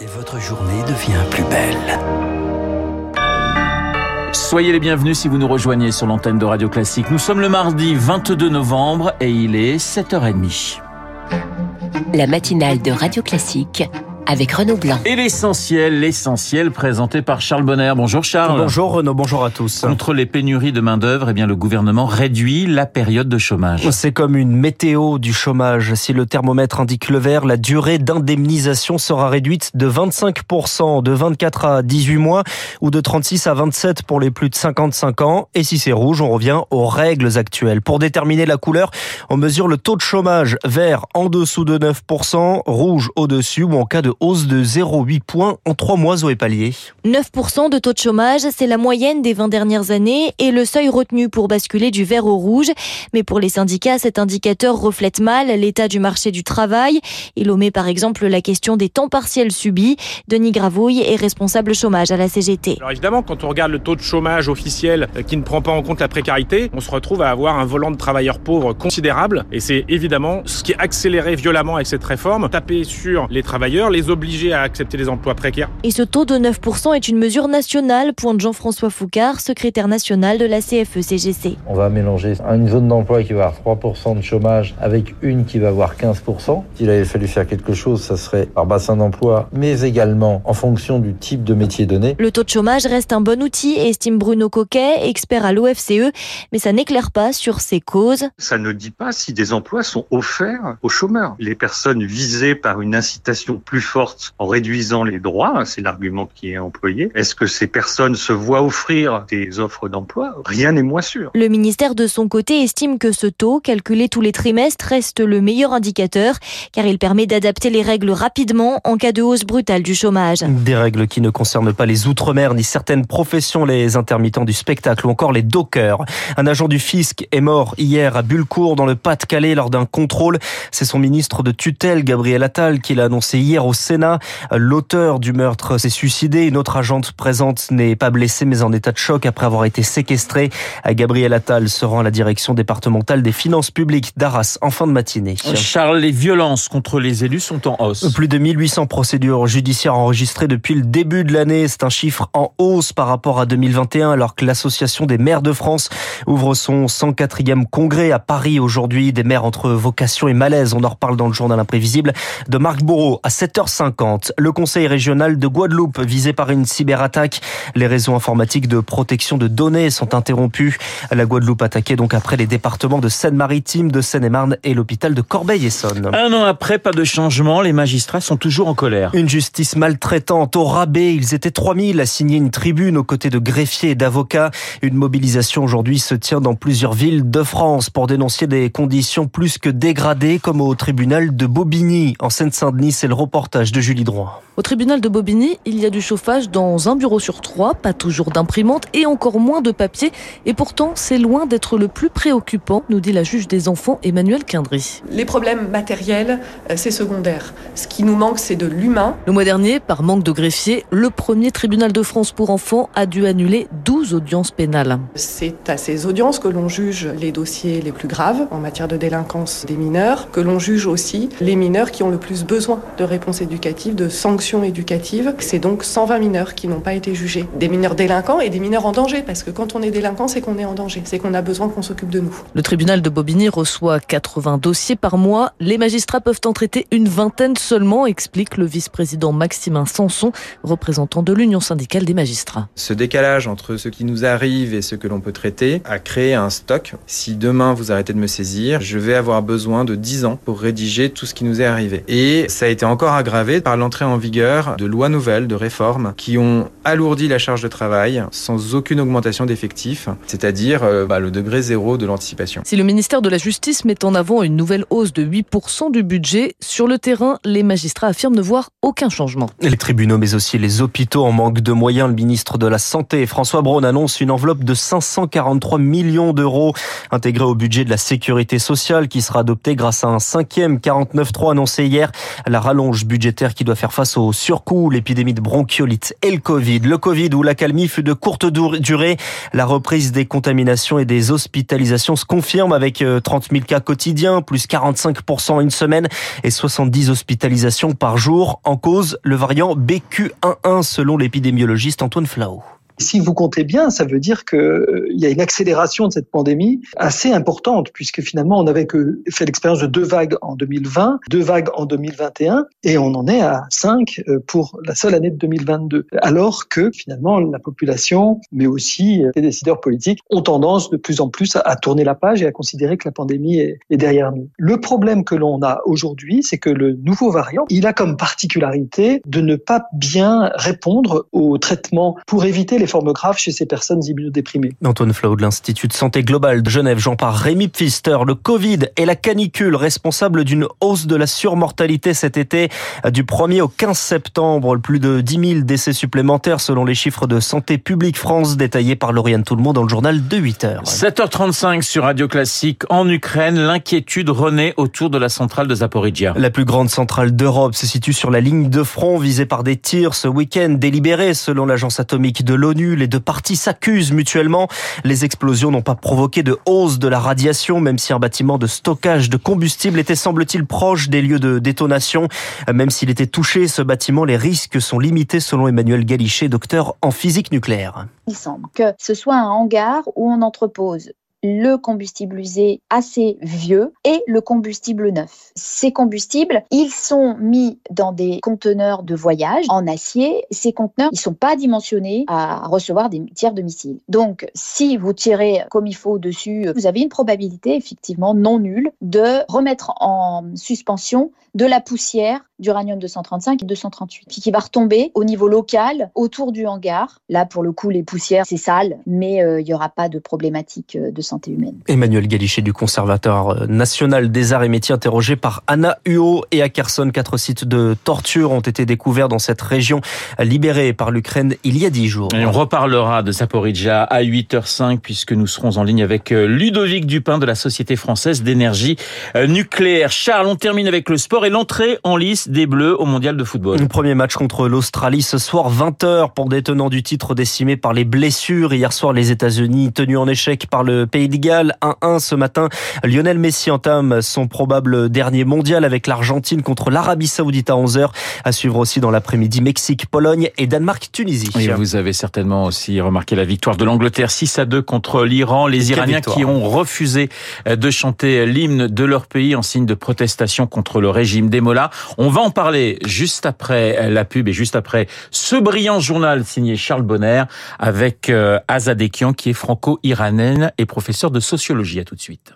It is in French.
Et votre journée devient plus belle. Soyez les bienvenus si vous nous rejoignez sur l'antenne de Radio Classique. Nous sommes le mardi 22 novembre et il est 7h30. La matinale de Radio Classique avec Renaud Blanc. Et l'essentiel, l'essentiel présenté par Charles Bonner. Bonjour Charles. Bonjour Renaud, bonjour à tous. Contre les pénuries de main-d'œuvre, eh bien, le gouvernement réduit la période de chômage. C'est comme une météo du chômage. Si le thermomètre indique le vert, la durée d'indemnisation sera réduite de 25%, de 24 à 18 mois ou de 36 à 27 pour les plus de 55 ans. Et si c'est rouge, on revient aux règles actuelles. Pour déterminer la couleur, on mesure le taux de chômage vert en dessous de 9%, rouge au-dessus ou en cas de hausse de 0,8 points en trois mois au palier. 9% de taux de chômage, c'est la moyenne des 20 dernières années et le seuil retenu pour basculer du vert au rouge. Mais pour les syndicats, cet indicateur reflète mal l'état du marché du travail. Il omet par exemple la question des temps partiels subis. Denis Gravouille est responsable chômage à la CGT. Alors évidemment, quand on regarde le taux de chômage officiel euh, qui ne prend pas en compte la précarité, on se retrouve à avoir un volant de travailleurs pauvres considérable. Et c'est évidemment ce qui est accéléré violemment avec cette réforme. Taper sur les travailleurs, les obligés à accepter des emplois précaires. Et ce taux de 9% est une mesure nationale, pointe Jean-François Foucard, secrétaire national de la CFE-CGC. On va mélanger une zone d'emploi qui va avoir 3% de chômage avec une qui va avoir 15%. S'il avait fallu faire quelque chose, ça serait par bassin d'emploi, mais également en fonction du type de métier donné. Le taux de chômage reste un bon outil, estime Bruno Coquet, expert à l'OFCE, mais ça n'éclaire pas sur ses causes. Ça ne dit pas si des emplois sont offerts aux chômeurs. Les personnes visées par une incitation plus forte en réduisant les droits, c'est l'argument qui est employé. Est-ce que ces personnes se voient offrir des offres d'emploi? Rien n'est moins sûr. Le ministère de son côté estime que ce taux, calculé tous les trimestres, reste le meilleur indicateur car il permet d'adapter les règles rapidement en cas de hausse brutale du chômage. Des règles qui ne concernent pas les outre-mer ni certaines professions, les intermittents du spectacle ou encore les dockers. Un agent du fisc est mort hier à Bulcourt dans le Pas-de-Calais lors d'un contrôle. C'est son ministre de tutelle, Gabriel Attal, qui l'a annoncé hier au Sénat. L'auteur du meurtre s'est suicidé. Une autre agente présente n'est pas blessée mais en état de choc après avoir été séquestrée. Gabriel Attal se rend à la direction départementale des finances publiques d'Arras en fin de matinée. Charles, les violences contre les élus sont en hausse. Plus de 1800 procédures judiciaires enregistrées depuis le début de l'année. C'est un chiffre en hausse par rapport à 2021 alors que l'Association des maires de France ouvre son 104e congrès à Paris aujourd'hui. Des maires entre vocation et malaise. On en reparle dans le journal imprévisible de Marc Bourreau à 7h50. Le conseil régional de Guadeloupe visé par une cyberattaque. Les réseaux informatiques de protection de données sont interrompus. La Guadeloupe attaquée donc après les départements de Seine-Maritime, de Seine-et-Marne et l'hôpital de Corbeil-Essonne. Un an après, pas de changement, les magistrats sont toujours en colère. Une justice maltraitante au rabais. Ils étaient 3000 à signer une tribune aux côtés de greffiers et d'avocats. Une mobilisation aujourd'hui se tient dans plusieurs villes de France pour dénoncer des conditions plus que dégradées comme au tribunal de Bobigny en Seine-Saint-Denis. C'est le reportage de Julie Droit. Au tribunal de Bobigny, il y a du chauffage dans un bureau sur trois, pas toujours d'imprimante et encore moins de papier. Et pourtant, c'est loin d'être le plus préoccupant, nous dit la juge des enfants Emmanuel Quindry. Les problèmes matériels, c'est secondaire. Ce qui nous manque, c'est de l'humain. Le mois dernier, par manque de greffiers, le premier tribunal de France pour enfants a dû annuler 12 audiences pénales. C'est à ces audiences que l'on juge les dossiers les plus graves en matière de délinquance des mineurs, que l'on juge aussi les mineurs qui ont le plus besoin de réponses éducatives, de sanctions éducative. C'est donc 120 mineurs qui n'ont pas été jugés. Des mineurs délinquants et des mineurs en danger, parce que quand on est délinquant, c'est qu'on est en danger, c'est qu'on a besoin qu'on s'occupe de nous. Le tribunal de Bobigny reçoit 80 dossiers par mois. Les magistrats peuvent en traiter une vingtaine seulement, explique le vice-président Maximin Sanson, représentant de l'Union syndicale des magistrats. Ce décalage entre ce qui nous arrive et ce que l'on peut traiter a créé un stock. Si demain vous arrêtez de me saisir, je vais avoir besoin de 10 ans pour rédiger tout ce qui nous est arrivé. Et ça a été encore aggravé par l'entrée en vigueur de lois nouvelles, de réformes, qui ont alourdi la charge de travail sans aucune augmentation d'effectifs, c'est-à-dire euh, bah, le degré zéro de l'anticipation. Si le ministère de la Justice met en avant une nouvelle hausse de 8% du budget, sur le terrain, les magistrats affirment ne voir aucun changement. Les tribunaux, mais aussi les hôpitaux en manque de moyens. Le ministre de la Santé, François Braun, annonce une enveloppe de 543 millions d'euros intégrée au budget de la sécurité sociale qui sera adoptée grâce à un cinquième 49.3 annoncé hier. La rallonge budgétaire qui doit faire face au surcoût, l'épidémie de bronchiolite et le Covid. Le Covid où l'accalmie fut de courte durée, la reprise des contaminations et des hospitalisations se confirme avec 30 euh, 000 cas quotidiens, plus 45% une semaine et 70 hospitalisations par jour. En cause, le variant BQ11 selon l'épidémiologiste Antoine Flao. Si vous comptez bien, ça veut dire qu'il euh, y a une accélération de cette pandémie assez importante, puisque finalement on avait que fait l'expérience de deux vagues en 2020, deux vagues en 2021, et on en est à cinq euh, pour la seule année de 2022. Alors que finalement la population, mais aussi euh, les décideurs politiques, ont tendance de plus en plus à, tourner la page et à considérer que la pandémie est, est derrière nous. Le problème que l'on a aujourd'hui, c'est que le nouveau variant, il a comme particularité de ne pas bien répondre aux traitements pour éviter les formes graves chez ces personnes immunodéprimées. Antoine Flau de l'Institut de santé globale de Genève, j'en parle. Rémi Pfister, le Covid et la canicule responsable d'une hausse de la surmortalité cet été du 1er au 15 septembre. Plus de 10 000 décès supplémentaires selon les chiffres de Santé publique France détaillés par Lauriane Tout-le-Monde dans le journal de 8 h 7h35 sur Radio Classique. En Ukraine, l'inquiétude renaît autour de la centrale de Zaporizhia. La plus grande centrale d'Europe se situe sur la ligne de front visée par des tirs ce week-end délibérés selon l'agence atomique de l'ONU les deux parties s'accusent mutuellement. Les explosions n'ont pas provoqué de hausse de la radiation, même si un bâtiment de stockage de combustible était, semble-t-il, proche des lieux de détonation. Même s'il était touché, ce bâtiment, les risques sont limités, selon Emmanuel Galichet, docteur en physique nucléaire. Il semble que ce soit un hangar où on entrepose le combustible usé assez vieux et le combustible neuf. Ces combustibles, ils sont mis dans des conteneurs de voyage en acier. Ces conteneurs, ils sont pas dimensionnés à recevoir des tirs de missiles. Donc, si vous tirez comme il faut dessus, vous avez une probabilité effectivement non nulle de remettre en suspension de la poussière d'uranium 235 et 238, puis qui va retomber au niveau local autour du hangar. Là, pour le coup, les poussières, c'est sale, mais euh, il n'y aura pas de problématique euh, de santé humaine. Emmanuel Galichet du Conservatoire euh, national des arts et métiers interrogé par Anna Huot et à Kherson. Quatre sites de torture ont été découverts dans cette région libérée par l'Ukraine il y a dix jours. Et on reparlera de Zaporizhia à 8h05 puisque nous serons en ligne avec Ludovic Dupin de la Société française d'énergie nucléaire. Charles, on termine avec le sport et l'entrée en lice des Bleus au mondial de football. Le premier match contre l'Australie ce soir 20h pour des tenants du titre décimés par les blessures. Hier soir, les États-Unis tenus en échec par le Pays de Galles 1-1 ce matin. Lionel Messi entame son probable dernier mondial avec l'Argentine contre l'Arabie Saoudite à 11h. À suivre aussi dans l'après-midi Mexique, Pologne et Danemark-Tunisie. Et vous avez certainement aussi remarqué la victoire de l'Angleterre 6 à 2 contre l'Iran. Les Iraniens qui ont refusé de chanter l'hymne de leur pays en signe de protestation contre le régime des Mollahs. On va en parler juste après la pub et juste après ce brillant journal signé Charles Bonner avec euh, Azadekian qui est franco-iranienne et professeur de sociologie. À tout de suite.